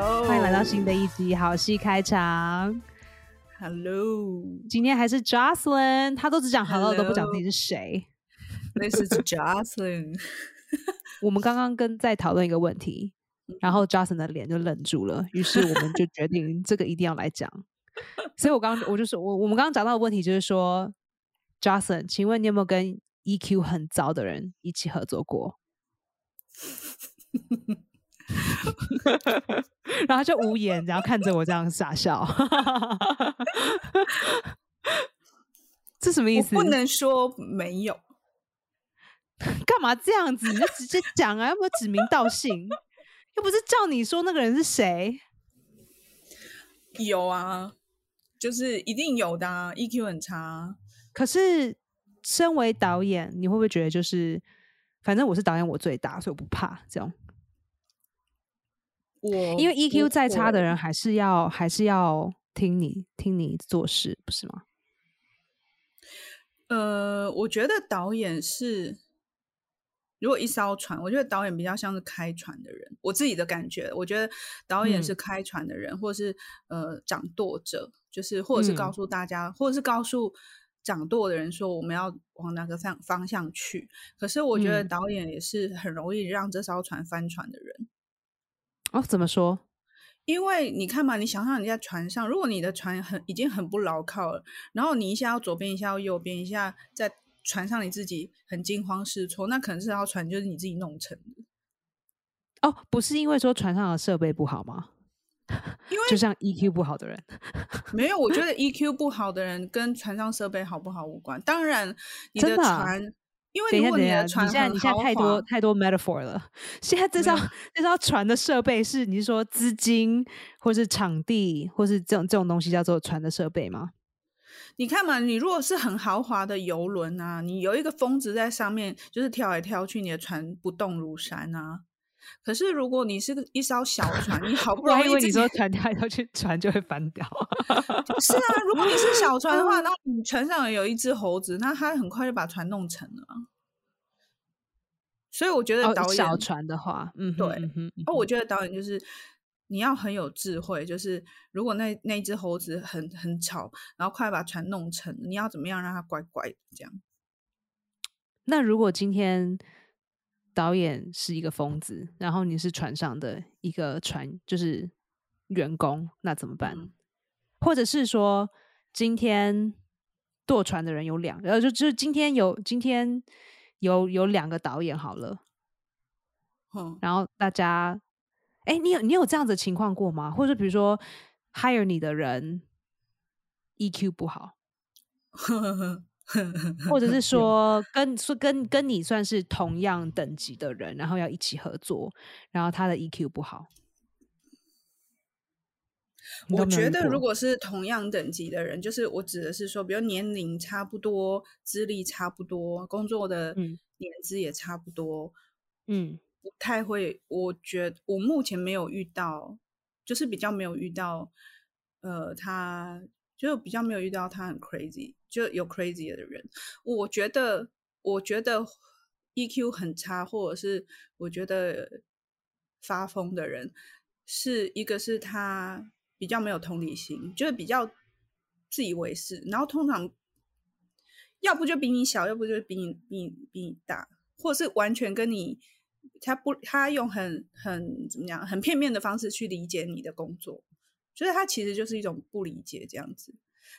Hello，欢迎来到新的一集好戏开场。Hello，今天还是 Jocelyn，他都只讲 Hello，都不讲自己是谁。This is Jocelyn。我们刚刚跟在讨论一个问题，然后 Jocelyn 的脸就愣住了，于是我们就决定这个一定要来讲。所以我刚我就说，我我们刚刚讲到的问题就是说，Jocelyn，请问你有没有跟 EQ 很糟的人一起合作过？然后就无言，然后看着我这样傻笑。这什么意思？不能说没有，干嘛这样子？你就直接讲啊，要不要指名道姓？又不是叫你说那个人是谁。有啊，就是一定有的、啊。EQ 很差啊，可是，身为导演，你会不会觉得就是，反正我是导演，我最大，所以我不怕这种。我因为 EQ 再差的人，还是要还是要听你听你做事，不是吗？呃，我觉得导演是，如果一艘船，我觉得导演比较像是开船的人。我自己的感觉，我觉得导演是嗯开船的人，或是呃掌舵者，就是或者是告嗯诉大家，或者是告诉掌舵的人说我们要往哪个方方向去。可是我觉得嗯导演也是很容易让这艘船翻船的人。哦，怎么说？因为你看嘛，你想象你在船上，如果你的船很已经很不牢靠了，然后你一下要左边，一下要右边，一下在船上你自己很惊慌失措，那可能这条船就是你自己弄成的。哦，不是因为说船上的设备不好吗？因 为就像 EQ 不好的人，没有，我觉得 EQ 不好的人跟船上设备好不好无关。当然，你的真的啊船，因为你的船你现在你现在太多太多 metaphor 了。现在这艘这艘船的设备是你是说资金，或是场地，或是这种这种东西叫做船的设备吗？你看嘛，你如果是很豪华的游轮啊，你有一个疯子在上面，就是跳来跳去，你的船不动如山啊。可是如果你是一艘小船，你好 不容易为你说船跳下去，船就会翻掉。是啊，如果你是小船的嗯话，那你船上有一只猴子，那它很快就把船弄沉了啊。所以我觉得哦导，演，小船的话，嗯，对嗯哼，嗯哦，我觉得导演就是你要很有智慧，就是如果那那只猴子很很吵，然后快把船弄沉，你要怎么样让它乖乖这样？那如果今天导演是一个疯子，然后你是船上的一个船，就是员工，那怎么办？嗯或者是说，今天舵船的人有两个，呃，就就是今天有今天有有两个导演好了，嗯，然后大家，哎，你有你有这样子的情况过吗？或者比如说 hire 你的人 EQ 不好，或者是说跟说跟跟你算是同样等级的人，然后要一起合作，然后他的 EQ 不好。我觉得，如果是同样等级的人，就是我指的是说，比如年龄差不多、资历差不多、工作的嗯年资也差不多，嗯不太会。我觉得我目前没有遇到，就是比较没有遇到，呃，他就比较没有遇到他很 crazy，就有 crazy 的人。我觉得，我觉得 EQ 很差，或者是我觉得发疯的人，是一个是他比较没有同理心，就是比较自以为是，然后通常要不就比你小，要不就比你比你比你大，或者是完全跟你他不他用很很怎么样很片面的方式去理解你的工作，就是他其实就是一种不理解这样子。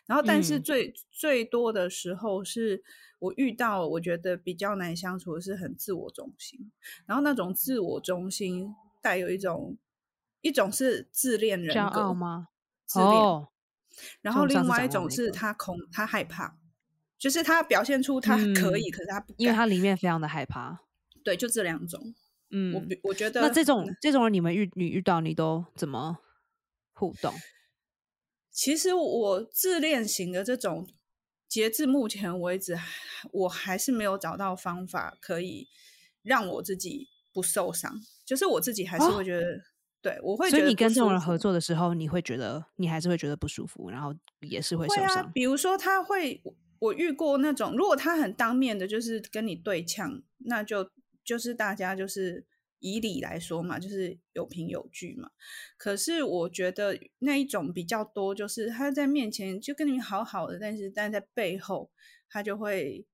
然后，但是嗯最、最多的时候是我遇到我觉得比较难相处的是很自我中心，然后那种自我中心带有一种一种是自恋人格吗？自恋，哦，然后另外一种是他恐他害怕，就是他表现出他可以，嗯可是他不因为他里面非常的害怕。对，就这两种。嗯，我比我觉得那这种这种人，你们遇你遇到你都怎么互动？其实我自恋型的这种，截至目前为止，我还是没有找到方法可以让我自己不受伤。就是我自己还是哦会觉得，对我会觉所以得不你跟这种人合作的时候，你会觉得你还是会觉得不舒服，然后也是会受伤。比如说他会，我遇过那种，如果他很当面的，就是跟你对呛，那就就是大家就是以理来说嘛，就是有凭有据嘛。可是我觉得那一种比较多，就是他在面前就跟你好好的，但是但在背后他就会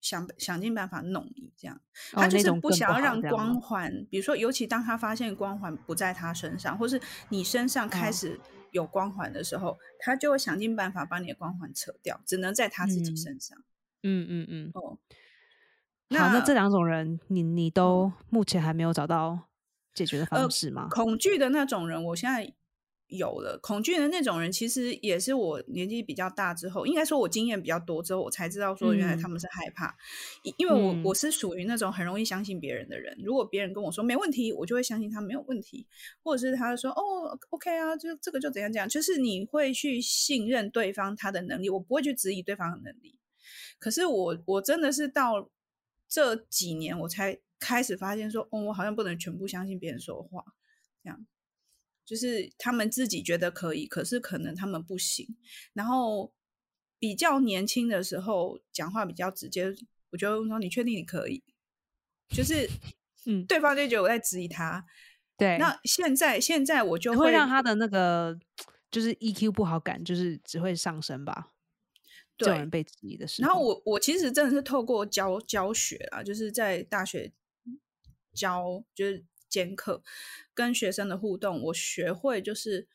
想想尽办法弄你，这样。他就是不想要让光环，比如说，尤其当他发现光环不在他身上，或是你身上开始有光环的时候，他就会想尽办法把你的光环扯掉，只能在他自己身上。嗯嗯嗯。哦。好，那这两种人，你你都目前还没有找到解决的方式吗？恐惧的那种人，我现在有了。恐惧的那种人，其实也是我年纪比较大之后，应该说我经验比较多之后，我才知道说原来他们是害怕。因为我我是属于那种很容易相信别人的人。如果别人跟我说没问题，我就会相信他没有问题，或者是他说哦 OK 啊，就这个就怎样怎样，就是你会去信任对方他的能力，我不会去质疑对方的能力。可是我我真的是到。这几年我才开始发现，说哦，我好像不能全部相信别人说话，这样就是他们自己觉得可以，可是可能他们不行。然后比较年轻的时候讲话比较直接，我就说你确定你可以？就是 嗯，对方就觉得我在质疑他。对，那现在现在我就会让他的那个就是 EQ 不好感，就是只会上升吧。对，人被质疑的时候，然后我我其实真的是透过教教学啊，就是在大学教就是兼课，跟学生的互动，我学会就是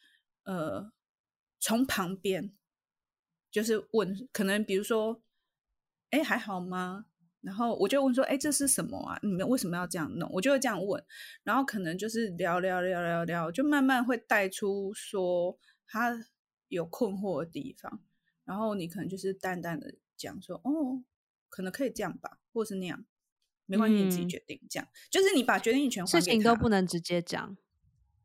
呃从旁边就是问，可能比如说，哎还好吗？然后我就问说，哎这是什么啊？你们为什么要这样弄？我就会这样问，然后可能就是聊聊聊聊聊，就慢慢会带出说他有困惑的地方。然后你可能就是淡淡的讲说，哦，可能可以这样吧，或是那样，没关系，你自己决定。这样就是你把决定权，事情都不能直接讲。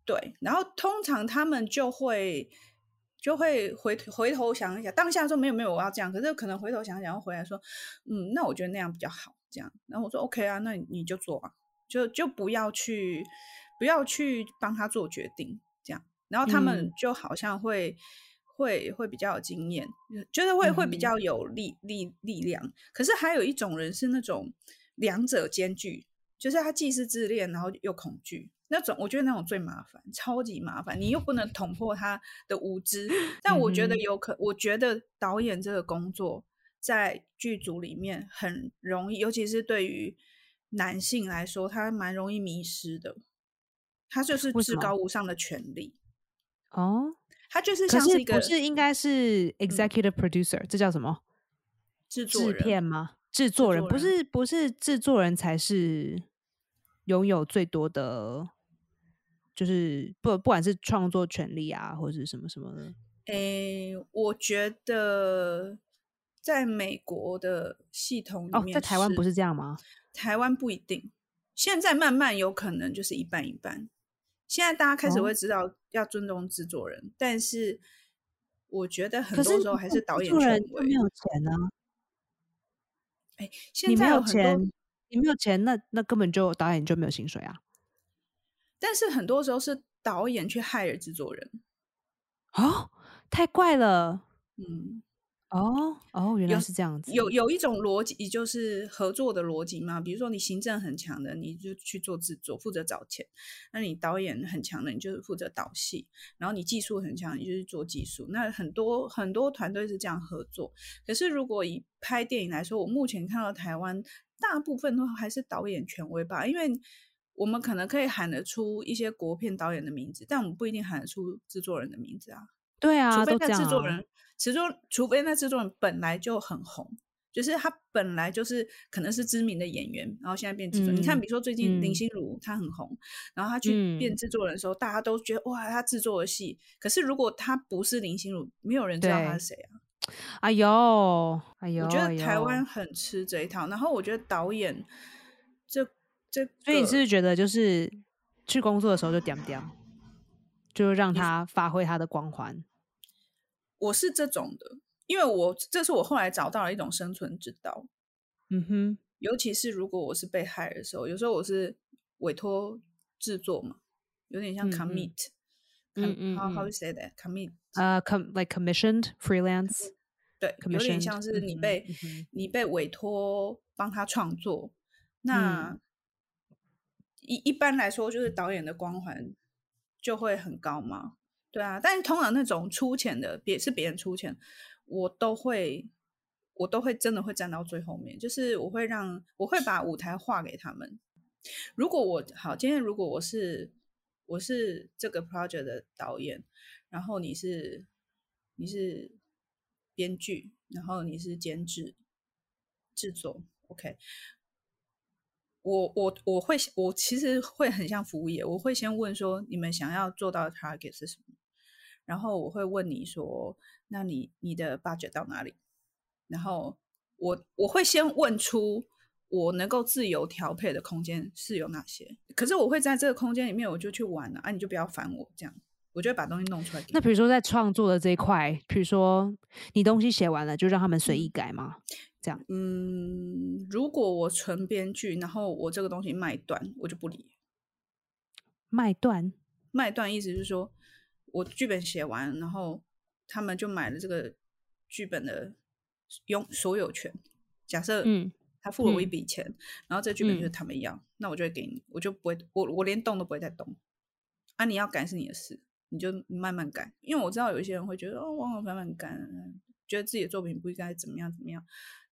对，然后通常他们就会就会回回头想一想，当下说没有没有我要这样，可是可能回头想想，又回来说，嗯，那我觉得那样比较好。这样，然后我说 OK 啊，那你就做吧，就就不要去不要去帮他做决定，这样，然后他们就好像会。会会比较有经验，觉得会会比较有力力力量。可是还有一种人是那种两者兼具，就是他既是自恋，然后又恐惧那种。我觉得那种最麻烦，超级麻烦。你又不能捅破他的无知，但我觉得有可，我觉得导演这个工作在剧组里面很容易，尤其是对于男性来说，他蛮容易迷失的。他就是至高无上的权利哦。他就是像是一个，不是应该是 executive producer，这叫什么？制作片吗？制作人不是不是制作人才是拥有最多的，就是不不管是创作权利啊，或者是什么什么的。诶，我觉得在美国的系统里面，在台湾不是这样吗？台湾不一定，现在慢慢有可能就是一半一半。现在大家开始会知道要尊重制作人，但是我觉得很多时候还是导演权威。没有钱呢？哎，现在有钱，你没有钱，那那根本就导演就没有薪水啊。但是很多时候是导演去害了制作人。哦，太怪了。嗯。哦哦，原来是这样子。有有一种逻辑，就是合作的逻辑嘛。比如说，你行政很强的，你就去做制作，负责找钱；那你导演很强的，你就是负责导戏；然后你技术很强，你就是做技术。那很多很多团队是这样合作。可是，如果以拍电影来说，我目前看到台湾大部分都还是导演权威吧，因为我们可能可以喊得出一些国片导演的名字，但我们不一定喊得出制作人的名字啊。对啊，除非那制作人。其实，除非那制作人本来就很红，就是他本来就是可能是知名的演员，然后现在变制作。你看，比如说最近林心如，她很红，然后她去变制作人的时候，大家都觉得哇，她制作的戏。可是如果她不是林心如，没有人知道她是谁啊。哎呦，哎呦，我觉得台湾很吃这一套。然后我觉得导演，这这，所以你是不是觉得就是去工作的时候就点点，就让他发挥他的光环？我是这种的，因为我这是我后来找到了一种生存之道。嗯哼，尤其是如果我是被害的时候，有时候我是委托制作嘛，有点像 commit。嗯嗯，how how you say that commit？呃，com like commissioned freelance。对，有点像是你被你被委托帮他创作，那一一般来说，就是导演的光环就会很高嘛。对啊，但是通常那种出钱的，别是别人出钱，我都会，我都会真的会站到最后面，就是我会让我会把舞台划给他们。如果我好，今天如果我是我是这个 project 的导演，然后你是你是编剧，然后你是监制制作，OK。我我我会我其实会很像服务业，我会先问说你们想要做到的 target 是什么，然后我会问你说，那你你的 budget 到哪里？然后我我会先问出我能够自由调配的空间是有哪些，可是我会在这个空间里面我就去玩了啊，你就不要烦我这样，我就会把东西弄出来。那比如说在创作的这一块，比如说你东西写完了，就让他们随意改吗？这样，嗯，如果我纯编剧，然后我这个东西卖断，我就不理。卖断，卖断意思是说，我剧本写完，然后他们就买了这个剧本的拥所有权。假设，嗯，他付了我一笔钱，然后这剧本就是他们要，那我就会给你，我就不会，我我连动都不会再动。啊，你要改是你的事，你就慢慢改。因为我知道有一些人会觉得，哦，往往慢慢改，觉得自己的作品不应该怎么样怎么样。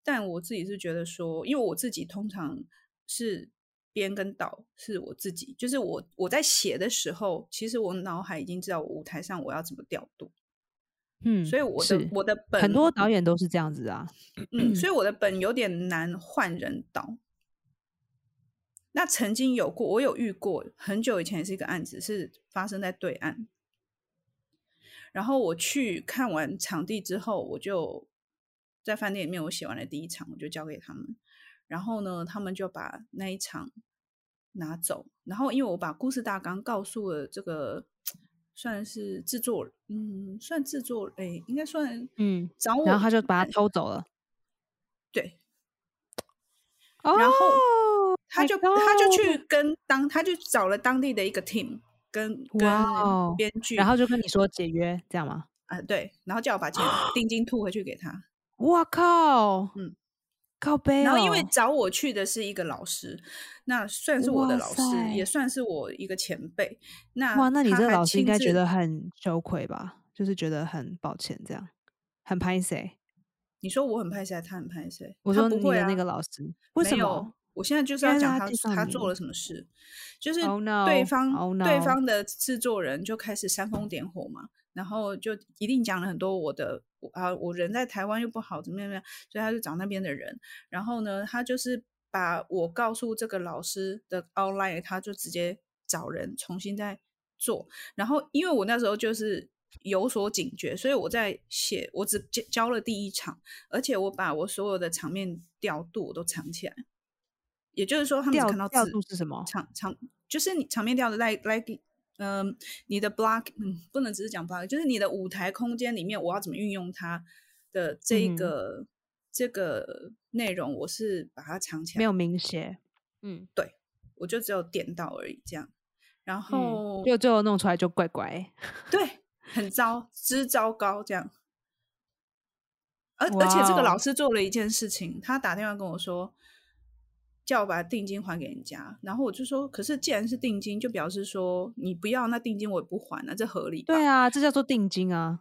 但我自己是觉得说，因为我自己通常是编跟导是我自己，就是我我在写的时候，其实我脑海已经知道我舞台上我要怎么调度，嗯，所以我的我的本很多导演都是这样子啊，嗯，所以我的本有点难换人导。那曾经有过，我有遇过，很久以前是一个案子，是发生在对岸，然后我去看完场地之后，我就。在饭店里面，我写完了第一场，我就交给他们。然后呢，他们就把那一场拿走。然后，因为我把故事大纲告诉了这个算是制作，嗯，算制作，哎，应该算，嗯，找我，然后他就把他偷走了。对。然后他就他就去跟当，他就找了当地的一个 team，跟跟编剧，然后就跟你说解约，这样吗？啊，对。然后叫我把钱定金吐回去给他。我靠，嗯，靠背。然后因为找我去的是一个老师，那算是我的老师，也算是我一个前辈。那哇，那你这个老师应该觉得很羞愧吧？就是觉得很抱歉，这样很拍谁？你说我很拍谁，他很拍谁？我说不会啊，那个老师为什么？我现在就是要讲他他做了什么事，就是对方对方的制作人就开始煽风点火嘛。然后就一定讲了很多我的啊，我人在台湾又不好怎么样怎么样，所以他就找那边的人。然后呢，他就是把我告诉这个老师的 outline，他就直接找人重新再做。然后因为我那时候就是有所警觉，所以我在写，我只教教了第一场，而且我把我所有的场面调度我都藏起来。也就是说，他们看到调度是什么？场场就是你场面调的来来。嗯，你的 block，嗯，不能只是讲 block，就是你的舞台空间里面，我要怎么运用它的这个这个内容，我是把它藏起来，没有明写，嗯，对，我就只有点到而已，这样，然后就最后弄出来就怪怪，对，很糟，之糟糕，这样，而而且这个老师做了一件事情，他打电话跟我说。叫我把定金还给人家，然后我就说，可是既然是定金，就表示说你不要那定金我也不还啊，这合理？对啊，这叫做定金啊。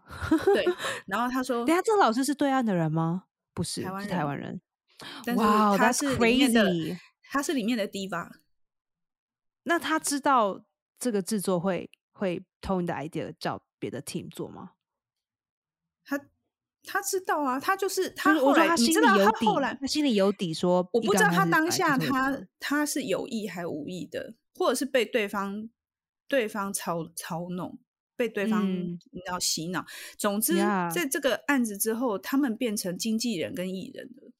对，然后他说，等下这个老师是对岸的人吗？不是，台湾是台湾人。哇，他是里面的，他是里面的 diva。那他知道这个制作会会偷你的 idea 叫别的 team 做吗？他。知道啊，他就是他后来，你知道他后来他心里有底，说我不知道他当下他他是有意还无意的，或者是被对方对方操操弄，被对方要洗脑。总之，在这个案子之后，他们变成经纪人跟艺人了。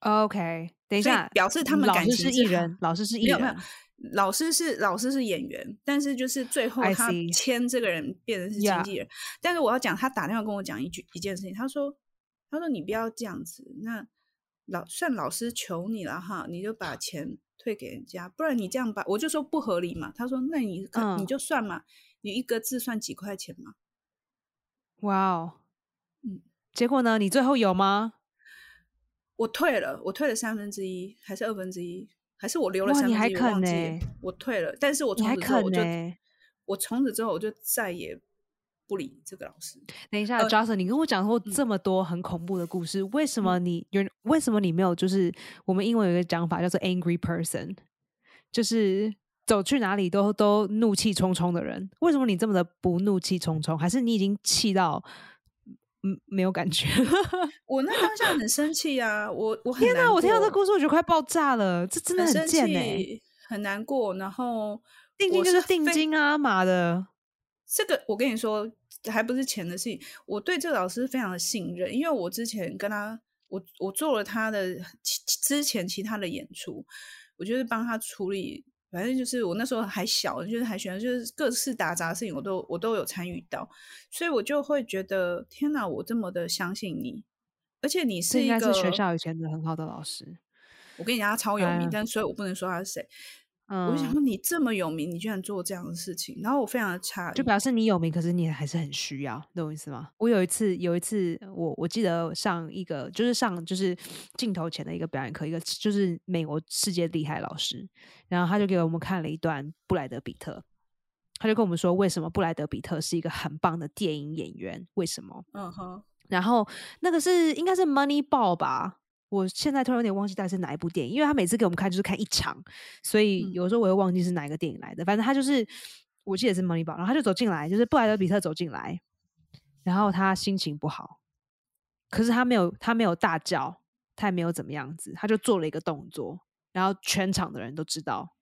OK，等一下，表示他们感情是艺人，老师是艺人。老师是老师是演员，但是就是最后他签这个人变成是经纪人。但是我要讲，他打电话跟我讲一句一件事情，他说：“他说你不要这样子，那老算老师求你了哈，你就把钱退给人家，不然你这样把我就说不合理嘛。”他说：“那你你就算嘛，你一个字算几块钱嘛。”哇哦，嗯，结果呢？你最后有吗？我退了，我退了三分之一还是二分之一？还是我留了哇，三你还肯分之一我忘记呢、我退了，但是我从此之后我就我从此之后我就再也不理这个老师。等一下、呃 j o s e n 你跟我讲过这么多很恐怖的故事，为什么你有？为什么你没有？就是我们英文有一个讲法叫做 angry person，就是走去哪里都都怒气冲冲的人。为什么你这么的不怒气冲冲？还是你已经气到嗯没有感觉？我那当下很生气啊，我我很天哪我听到这过故事我觉得快爆炸了，这真的很贱哎、气，很难过。然后定金就是定金啊，妈的！这个我跟你说，还不是钱的事情。我对这个老师非常的信任，因为我之前跟他，我我做了他的之前其他的演出，我就是帮他处理。反正就是我那时候还小，就是还喜欢，就是各式打杂的事情，我都我都有参与到，所以我就会觉得天哪，我这么的相信你，而且你是一个是学校以前的很好的老师。我跟你讲他超有名，哎但所以我不能说他是谁。嗯，我就想说你这么有名，你居然做这样的事情，然后我非常的诧异，就表示你有名，可是你还是很需要，懂我意思吗？我有一次，有一次，我我记得上一个，就是上就是镜头前的一个表演课，一个就是美国世界厉害老师，然后他就给我们看了一段布莱德比特，他就跟我们说为什么布莱德比特是一个很棒的电影演员，为什么？嗯哼，然后那个是应该是 Moneyball 吧，我现在突然有点忘记到底是哪一部电影，因为他每次给我们看就是看一场，所以嗯有时候我会忘记是哪一个电影来的。反正他就是我记得是 Moneyball，然后他就走进来，就是布莱德比特走进来，然后他心情不好，可是他没有他没有大叫，他也没有怎么样子，他就做了一个动作，然后全场的人都知道，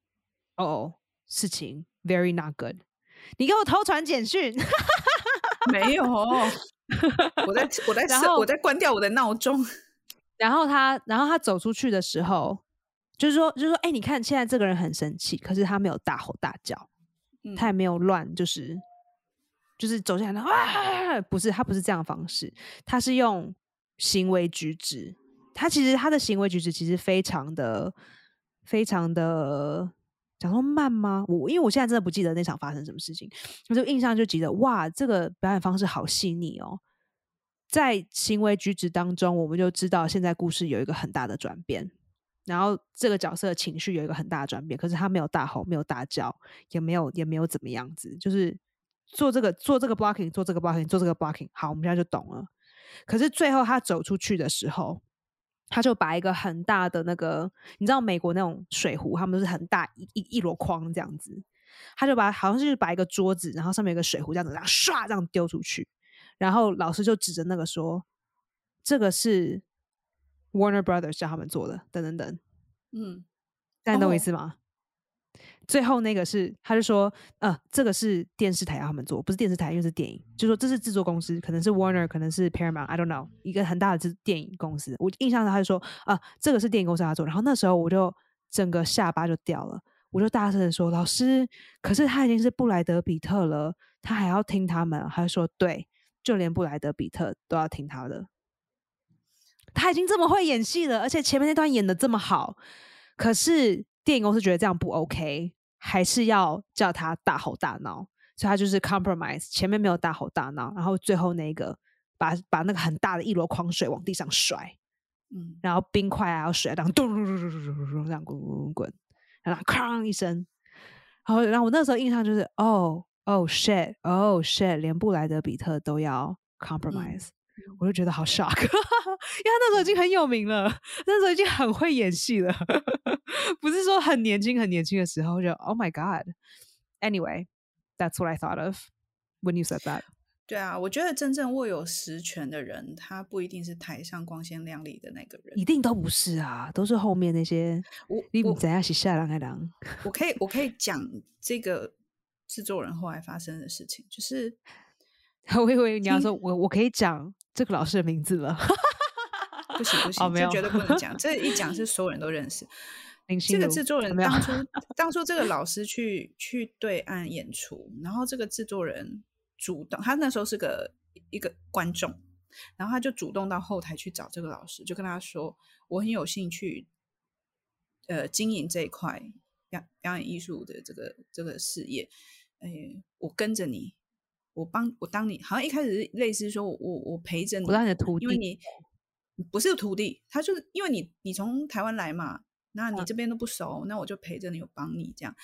哦哦，事情 very not good，你给我偷传简讯。没有，我在我在 我在关掉我的闹钟。然后他，然后他走出去的时候，就是说，就是说，哎、你看现在这个人很生气，可是他没有大吼大叫，嗯他也没有乱，就是就是走进来，啊，不是，他不是这样的方式，他是用行为举止，他其实他的行为举止其实非常的非常的。讲说慢吗？我因为我现在真的不记得那场发生什么事情，我就印象就记得哇，这个表演方式好细腻哦。在行为举止当中，我们就知道现在故事有一个很大的转变，然后这个角色的情绪有一个很大的转变，可是他没有大吼，没有大叫，也没有也没有怎么样子，就是做这个做这个 blocking，做这个 blocking，做这个 blocking，好，我们现在就懂了。可是最后他走出去的时候，他就把一个很大的那个，你知道美国那种水壶，他们都是很大一一一箩筐这样子，他就把好像是把一个桌子，然后上面有个水壶这样子，然后唰这样丢出去，然后老师就指着那个说：“这个是 Warner Brothers 叫他们做的，等等等。”嗯，大家懂我意哦思吗？最后那个是，他就说，呃，这个是电视台要他们做，不是电视台，因为是电影，就说这是制作公司，可能是 Warner，可能是 Paramount，I don't know，一个很大的制电影公司。我印象中他就说，啊、这个是电影公司要做，然后那时候我就整个下巴就掉了，我就大声的说，老师，可是他已经是布莱德比特了，他还要听他们？他就说，对，就连布莱德·比特都要听他的，他已经这么会演戏了，而且前面那段演的这么好，可是电影公司觉得这样不 OK，还是要叫他大吼大闹，所以他就是 compromise，前面没有大吼大闹，然后最后那个把把那个很大的一箩筐水往地上摔，嗯，然后冰块啊水啊这样咚咚咚咚咚咚咚这样滚滚滚，然后哐一声，然后然后我那时候印象就是哦。哦 shit 哦 shit，连布莱德比特都要 compromise，、我就觉得好 shock，因为他那时候已经很有名了，那时候已经很会演戏了，不是说很年轻很年轻的时候就 Oh my God。Anyway，that's what I thought of when you said that。对啊，我觉得真正握有实权的人，他不一定是台上光鲜亮丽的那个人。一定都不是啊，都是后面那些我你我怎样是下狼的狼。我可以我可以讲这个制作人后来发生的事情，就是 我以为你要听说我我可以讲这个老师的名字了。不行不行，哦没有这绝对不能讲，这一讲是 所有人都认识。这个制作人当初当初这个老师去去对岸演出，然后这个制作人主动，他那时候是个一个观众，然后他就主动到后台去找这个老师，就跟他说：“我很有兴趣，呃，经营这一块表表演艺术的这个这个事业，哎，我跟着你，我帮我当你，好像一开始是类似说我我我陪着你，我当你的徒弟因为你你不是徒弟，他就是因为你你从台湾来嘛，那你这边都不熟，那我就陪着你，我帮你这样。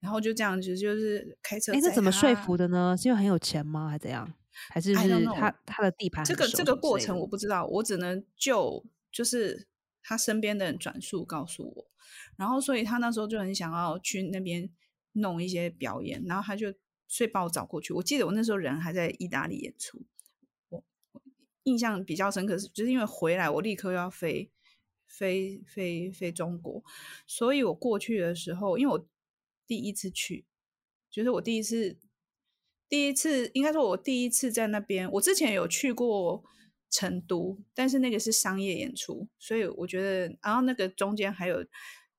然后就这样子，就是开车。哎，这怎么说服的呢？是因为很有钱吗？还是怎样？还是是他他的地盘？这个这个过程我不知道，我只能就就是他身边的人转述告诉我。然后，所以他那时候就很想要去那边弄一些表演，然后他就所以把我找过去。我记得我那时候人还在意大利演出，我印象比较深刻是，就是因为回来我立刻要飞飞飞飞中国，所以我过去的时候，因为我第一次去，就是我第一次第一次应该说我第一次在那边，我之前有去过成都，但是那个是商业演出，所以我觉得，然后那个中间还有。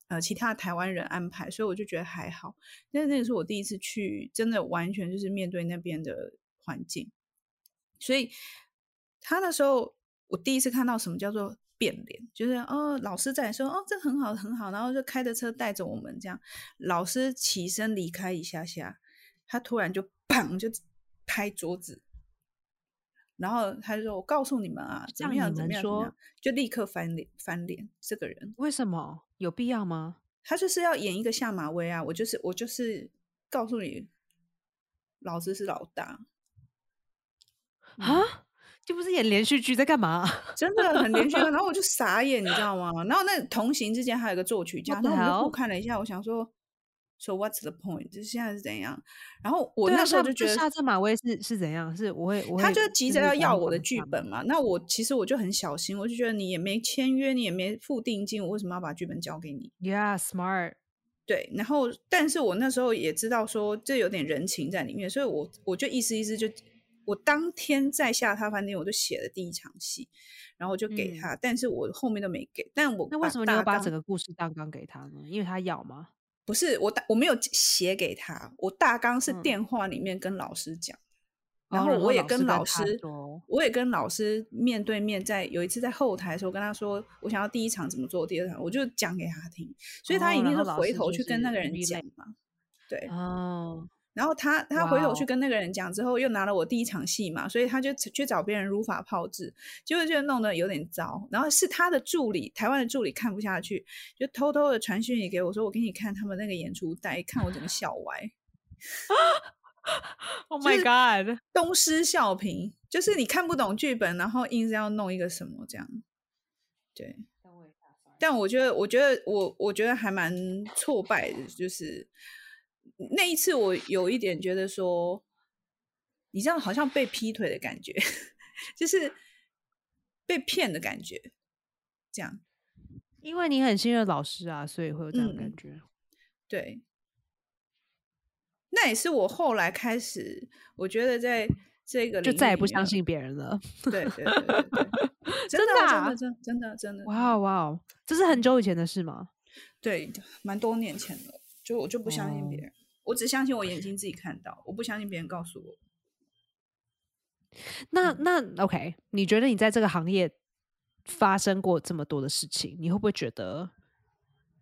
呃，其他台湾人安排，所以我就觉得还好。但是那个是我第一次去，真的完全就是面对那边的环境。所以他那时候，我第一次看到什么叫做变脸，就是哦，老师在说哦，这很好很好，然后就开着车带着我们这样。老师起身离开一下下，他突然就砰就拍桌子，然后他就说：“我告诉你们啊，怎么样怎么样怎么样，就立刻翻脸翻脸。这个人为什么？”有必要吗？他就是要演一个下马威啊！我就是我就是告诉你，老子是老大啊！就不是演连续剧在干嘛？真的很连续，然后我就傻眼，你知道吗？然后那同行之间还有一个作曲家，然后我看了一下，我想说。So what's the point？就是现在是怎样？然后我那时候就觉得下次马威是是怎样？是我会，他就急着要要我的剧本嘛。那我其实我就很小心，我就觉得你也没签约，你也没付定金，我为什么要把剧本交给你？Yeah，smart。对，然后但是我那时候也知道说这有点人情在里面，所以我我就意思意思就我当天在下榻饭店我就写了第一场戏，然后我就给他，但是我后面都没给。但我那为什么你要把整个故事大纲给他呢？因为他要吗？不是我大我没有写给他，我大纲是电话里面跟老师讲，然后我也跟老师，我也跟老师面对面在有一次在后台的时候跟他说，我想要第一场怎么做，第二场我就讲给他听，所以他一定是回头去跟那个人讲嘛，对，哦。然后他他回头去跟那个人讲之后，又拿了我第一场戏嘛，所以他就去找别人如法炮制，结果就弄得有点糟。然后是他的助理，台湾的助理看不下去，就偷偷的传讯息给我说：“我给你看他们那个演出带，看我怎么笑歪。”Oh my god！东施效颦，就是你看不懂剧本，然后硬是要弄一个什么这样。对，但我觉得，我觉得我我觉得还蛮挫败的，就是。那一次，我有一点觉得说，你这样好像被劈腿的感觉，就是被骗的感觉。这样，因为你很信任老师啊，所以会有这样感觉。对，那也是我后来开始，我觉得在这个就再也不相信别人了。对对对对，真的真的真真的真的。哇哇，这是很久以前的事吗？对，蛮多年前的，就我就不相信别人。我只相信我眼睛自己看到，我不相信别人告诉我。那那 OK，你觉得你在这个行业发生过这么多的事情，你会不会觉得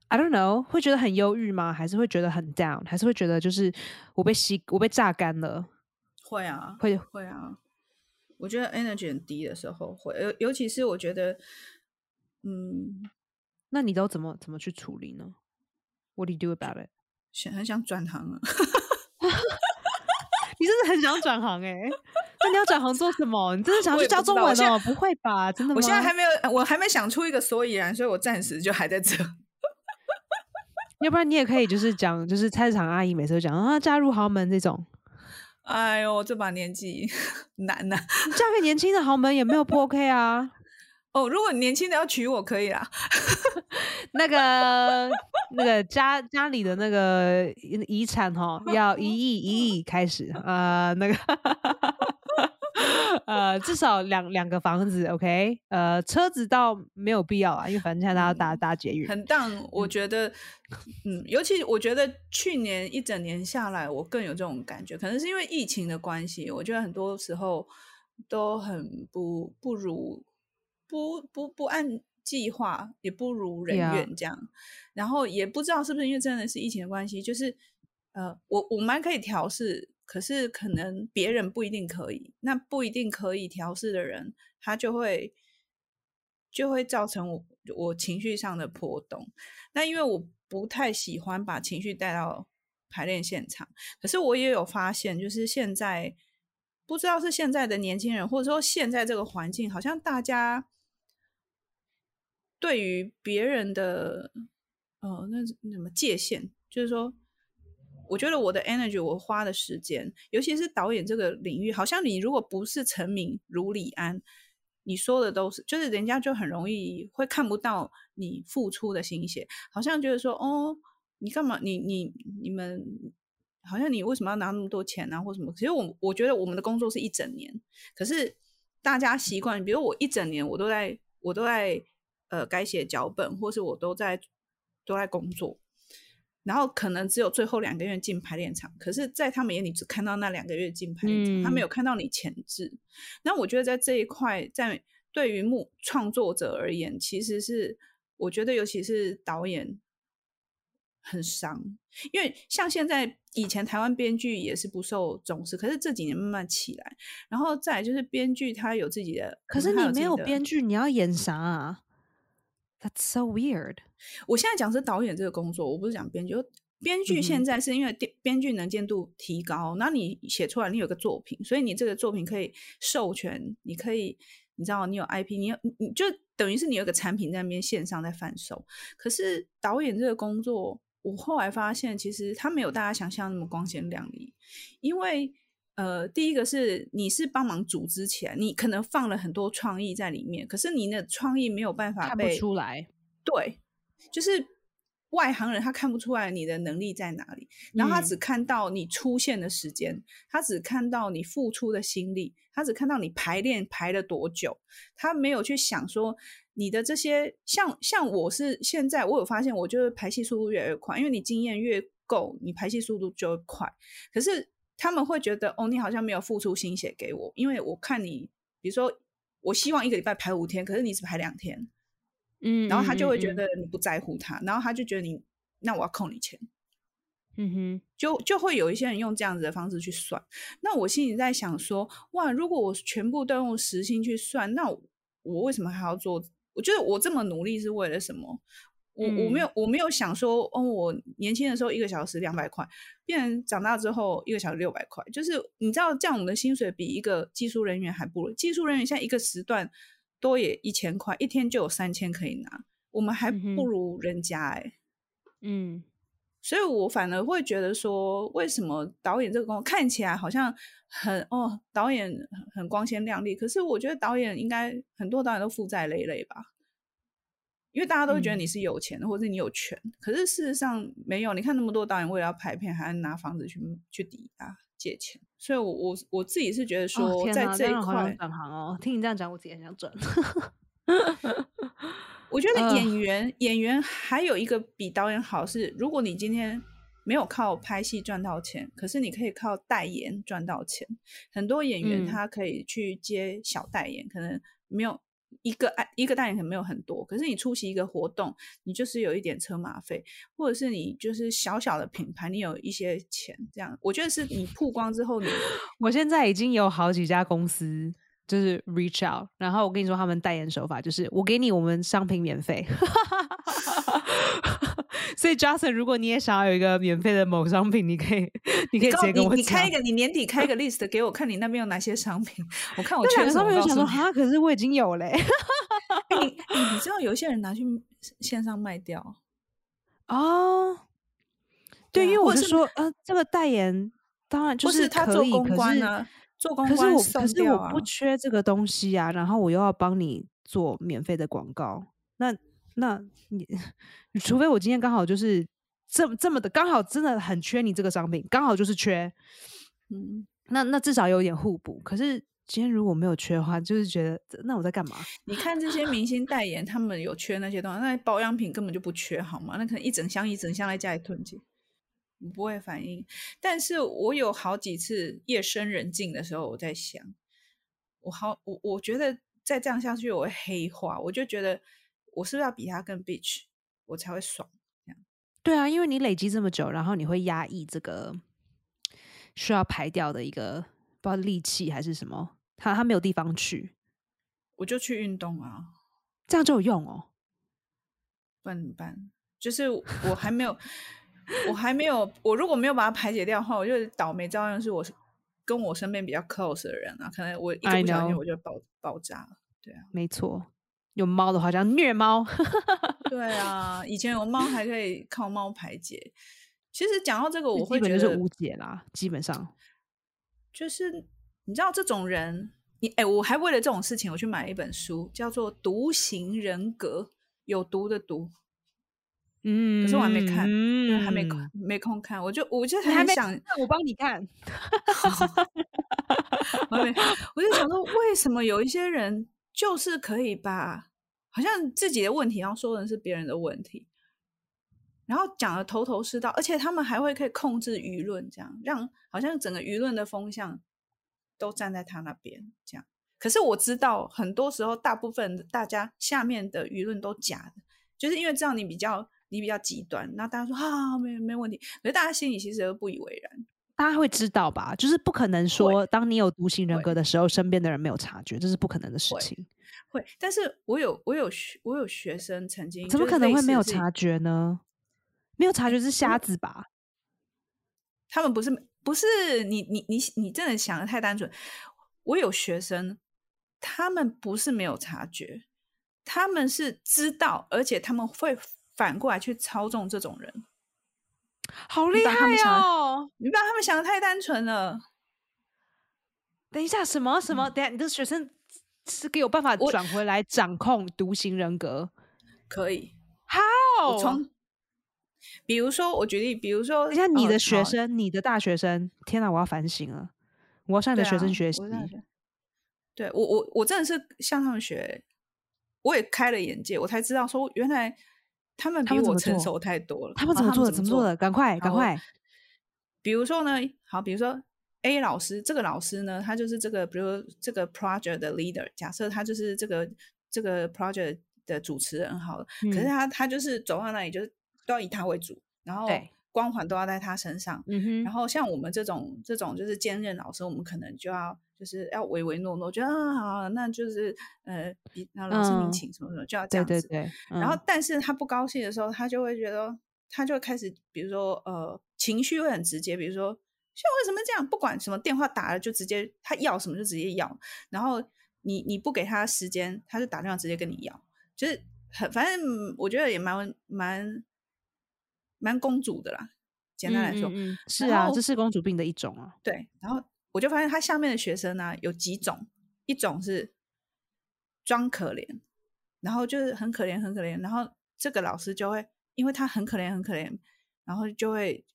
I don't know，会觉得很忧郁吗？还是会觉得很 down？还是会觉得就是我被吸，我被榨干了？会啊，会会啊。我觉得 energy 很低的时候会，尤尤其是我觉得，嗯，那你都怎么怎么去处理呢？What do you do about it？想很想转行啊！你真的很想转行哎？那你要转行做什么？你真的想去教中文哦？不会吧？真的？我现在还没有，我还没想出一个所以然，所以我暂时就还在这。要不然你也可以就是讲，就是菜市场阿姨每次都讲啊，嫁入豪门这种。哎呦，这把年纪难呐，嫁给年轻的豪门也没有不 OK 啊。哦，如果年轻的要娶我可以啦，那个那个家家里的那个遗产哈，要一亿一亿开始啊，那个 呃至少两两个房子，OK，呃车子倒没有必要啊，因为反正现在大家搭搭捷运很荡，我觉得嗯，尤其我觉得去年一整年下来，我更有这种感觉，可能是因为疫情的关系，我觉得很多时候都很不不如。不不不按计划，也不如人愿这样，然后也不知道是不是因为真的是疫情的关系，就是呃，我我蛮可以调试，可是可能别人不一定可以，那不一定可以调试的人，他就会就会造成我我情绪上的波动。那因为我不太喜欢把情绪带到排练现场，可是我也有发现，就是现在不知道是现在的年轻人，或者说现在这个环境，好像大家对于别人的呃那什么界限，就是说。我觉得我的 energy，我花的时间，尤其是导演这个领域，好像你如果不是成名如李安，你说的都是，就是人家就很容易会看不到你付出的心血，好像觉得说，哦，你干嘛？你你你们，好像你为什么要拿那么多钱啊，或什么？其实我我觉得我们的工作是一整年，可是大家习惯，比如我一整年我都在，我都在呃改写脚本，或是我都在都在工作。然后可能只有最后两个月进排练场，可是，在他们眼里只看到那两个月进排练场，他没有看到你前置。那我觉得在这一块，在对于幕创作者而言，其实是我觉得，尤其是导演很伤，因为像现在以前台湾编剧也是不受重视，可是这几年慢慢起来。然后再就是编剧他有自己的，可是你没有编剧，你要演啥啊？That's so weird。我现在讲是导演这个工作，我不是讲编剧。编剧现在是因为编编剧能见度提高，那你写出来，你有个作品，所以你这个作品可以授权，你可以，你知道，你有 IP，你有，你就等于是你有个产品在那边线上在贩售。可是导演这个工作，我后来发现，其实他没有大家想象那么光鲜亮丽，因为。呃，第一个是你是帮忙组织起来，你可能放了很多创意在里面，可是你的创意没有办法看不出来。对，就是外行人他看不出来你的能力在哪里，然后他只看到你出现的时间，他只看到你付出的心力，他只看到你排练排了多久，他没有去想说你的这些像像我是现在我有发现，我就是排戏速度越来越快，因为你经验越够，你排戏速度就会快，可是。他们会觉得哦，你好像没有付出心血给我，因为我看你，比如说，我希望一个礼拜排五天，可是你只排两天，嗯，然后他就会觉得你不在乎他，然后他就觉得你，那我要扣你钱，嗯哼，就就会有一些人用这样子的方式去算。那我心里在想说，哇，如果我全部都用时薪去算，那我为什么还要做？我觉得我这么努力是为了什么？我我没有我没有想说哦，我年轻的时候一个小时两百块，变成长大之后一个小时六百块，就是你知道这样，我们的薪水比一个技术人员还不如。技术人员现在一个时段多也一千块，一天就有三千可以拿，我们还不如人家哎。嗯，所以我反而会觉得说，为什么导演这个工作看起来好像很哦，导演很光鲜亮丽，可是我觉得导演应该很多导演都负债累累吧。因为大家都会觉得你是有钱的，或者你有权，可是事实上没有。你看那么多导演为了要拍片，还要拿房子去去抵押借钱。所以，我我我自己是觉得说，在这一块转行哦。听你这样讲，我自己很想转。我觉 得演员演员还有一个比导演好是，如果你今天没有靠拍戏赚到钱，可是你可以靠代言赚到钱。很多演员他可以去接小代言，可能没有。一个爱一个代言可能没有很多，可是你出席一个活动，你就是有一点车马费，或者是你就是小小的品牌，你有一些钱，这样我觉得是你曝光之后，你 我现在已经有好几家公司就是 reach out，然后我跟你说他们代言手法就是我给你我们商品免费。所以，Justin，如果你也想要有一个免费的某商品，你可以，你可以直接跟我你开一个，你年底开一个 list 给我看，你那边有哪些商品？我看我缺什么。想说啊，可是我已经有嘞。你你知道有些人拿去线上卖掉哦？对，因为我是说，呃，这个代言当然就是他做公关呢，做公关，可是我可是我不缺这个东西啊，然后我又要帮你做免费的广告，那。那你，除非我今天刚好就是这这么的，刚好真的很缺你这个商品，刚好就是缺，嗯，那那至少有点互补。可是今天如果没有缺的话，就是觉得那我在干嘛？你看这些明星代言，他们有缺那些东西，那保养品根本就不缺，好吗？那可能一整箱一整箱在家里囤积，不会反应。但是我有好几次夜深人静的时候，我在想，我好我我觉得再这样下去我会黑化，我就觉得。我是不是要比他更 bitch，我才会爽？这样对啊，因为你累积这么久，然后你会压抑这个需要排掉的一个不知道力气还是什么，他他没有地方去，我就去运动啊，这样就有用哦。不然怎么办？就是我还没有，我还没有，我如果没有把它排解掉的话，我就倒霉照样是我跟我身边比较 close 的人啊，可能我一个不小心我就爆爆炸了。对啊，没错，有猫的话叫虐猫。对啊，以前有猫还可以靠猫排解。其实讲到这个，我会觉得是无解啦，基本上就是你知道这种人，你哎，我还为了这种事情，我去买了一本书，叫做《独行人格》，有毒的毒。嗯，可是我还没看，还没空，没空看。我就，我就很想，我帮你看。我没，我就想说，为什么有一些人就是可以把好像自己的问题，然后说成是别人的问题，然后讲的头头是道，而且他们还会可以控制舆论，这样让好像整个舆论的风向都站在他那边，这样。可是我知道，很多时候大部分大家下面的舆论都假的，就是因为这样你比较。你比较极端，那大家说啊，没没问题，可是大家心里其实都不以为然。大家会知道吧？就是不可能说，当你有独行人格的时候，身边的人没有察觉，这是不可能的事情。会，但是我有我有学我有学生曾经，怎么可能会没有察觉呢？没有察觉是瞎子吧？他们不是不是你你你你真的想的太单纯。我有学生，他们不是没有察觉，他们是知道，而且他们会。反过来去操纵这种人，好厉害哦！你把他们想的太单纯了。等一下，什么什么？等下，你的学生是给有办法转回来掌控独行人格？可以？How？从比如说，我举例，比如说，像你的学生，你的大学生，天哪，我要反省了，我要向你的学生学习。对我，我我真的是向他们学，我也开了眼界，我才知道说原来。他们比我成熟太多了。他们怎么做的？怎么做的？赶快，赶快！比如说呢，好，比如说 A 老师，这个老师呢，他就是这个，比如这个 project 的 leader。假设他就是这个这个 project 的主持人，好了。可是他他就是走到那里，就是都要以他为主，然后光环都要在他身上。嗯哼。然后像我们这种这种就是兼任老师，我们可能就要。就是要唯唯诺诺，觉得啊好，那就是呃，那老师您请什么什么，就要这样子。对对对。然后，但是他不高兴的时候，他就会觉得，他就会开始，比如说呃，情绪会很直接，比如说像为什么这样，不管什么电话打了就直接他要什么就直接要，然后你你不给他时间，他就打电话直接跟你要，就是很反正我觉得也蛮蛮蛮公主的啦，简单来说，是啊，这是公主病的一种啊。对，然后。我就发现他下面的学生呢有几种，一种是装可怜，然后就是很可怜很可怜，然后这个老师就会因为他很可怜很可怜，然后就会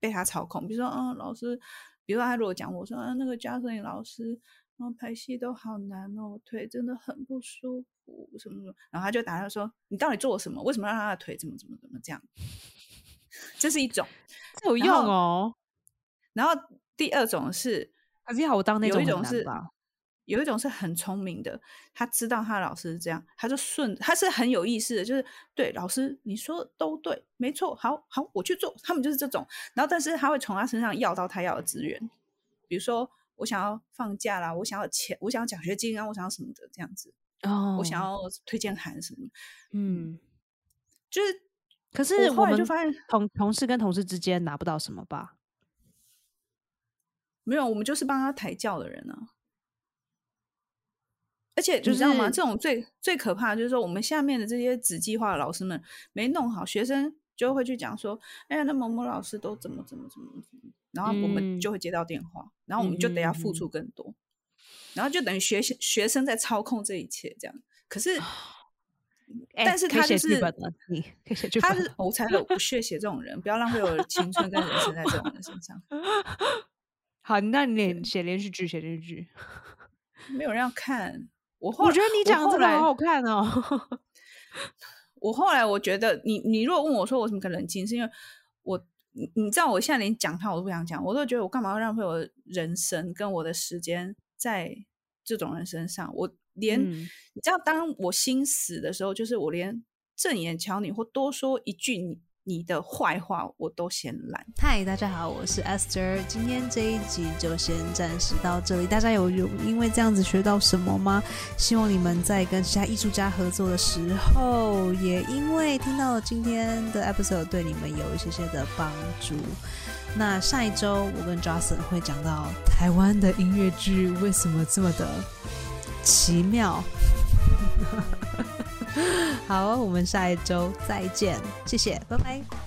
被他操控。比如说，嗯，老师，比如说他如果讲我说，啊，那个加摄影老师，然后拍戏都好难哦，腿真的很不舒服，什么什么，然后他就打他说，你到底做了什么？为什么让他的腿怎么怎么怎么这样？这是一种，有用哦，然后。第二种是，可是好，我当那种有一种是，有一种是很聪明的，他知道他老师是这样，他就顺，他是很有意思的，就是对老师你说都对，没错，好好我去做。他们就是这种，然后但是他会从他身上要到他要的资源，比如说我想要放假啦，我想要钱，我想要奖学金啊，我想要什么的这样子，哦，我想要推荐函什么，嗯，就是，可是后来就发现同同事跟同事之间拿不到什么吧。没有，我们就是帮他抬轿的人啊。而且你知道吗？这种最最可怕的就是说，我们下面的这些子计划的老师们没弄好，学生就会去讲说：“哎呀，那某某老师都怎么怎么怎么怎么。”然后我们就会接到电话，然后我们就得要付出更多，然后就等于学学生在操控这一切这样。可是，但是他就是你，他是我才有不屑写这种人，不要浪费我的青春跟人生在这种人身上。好，那你写连续剧，写连续剧，没有人要看。我我觉得你讲的真的好好看哦。我后来我觉得，你你如果问我说我怎么可能冷静，是因为我你你知道我现在连讲他我都不想讲，我都觉得我干嘛要浪费我的人生跟我的时间在这种人身上？我连你知道，当我心死的时候，就是我连正眼瞧你或多说一句你你的坏话我都嫌懒。嗨，大家好，我是 Esther。今天这一集就先暂时到这里。大家有有因为这样子学到什么吗？希望你们在跟其他艺术家合作的时候，也因为听到今天的 episode 对你们有一些些的帮助。那下一周我跟 Johnson 会讲到台湾的音乐剧为什么这么的奇妙。好，我们下一周再见，谢谢，拜拜。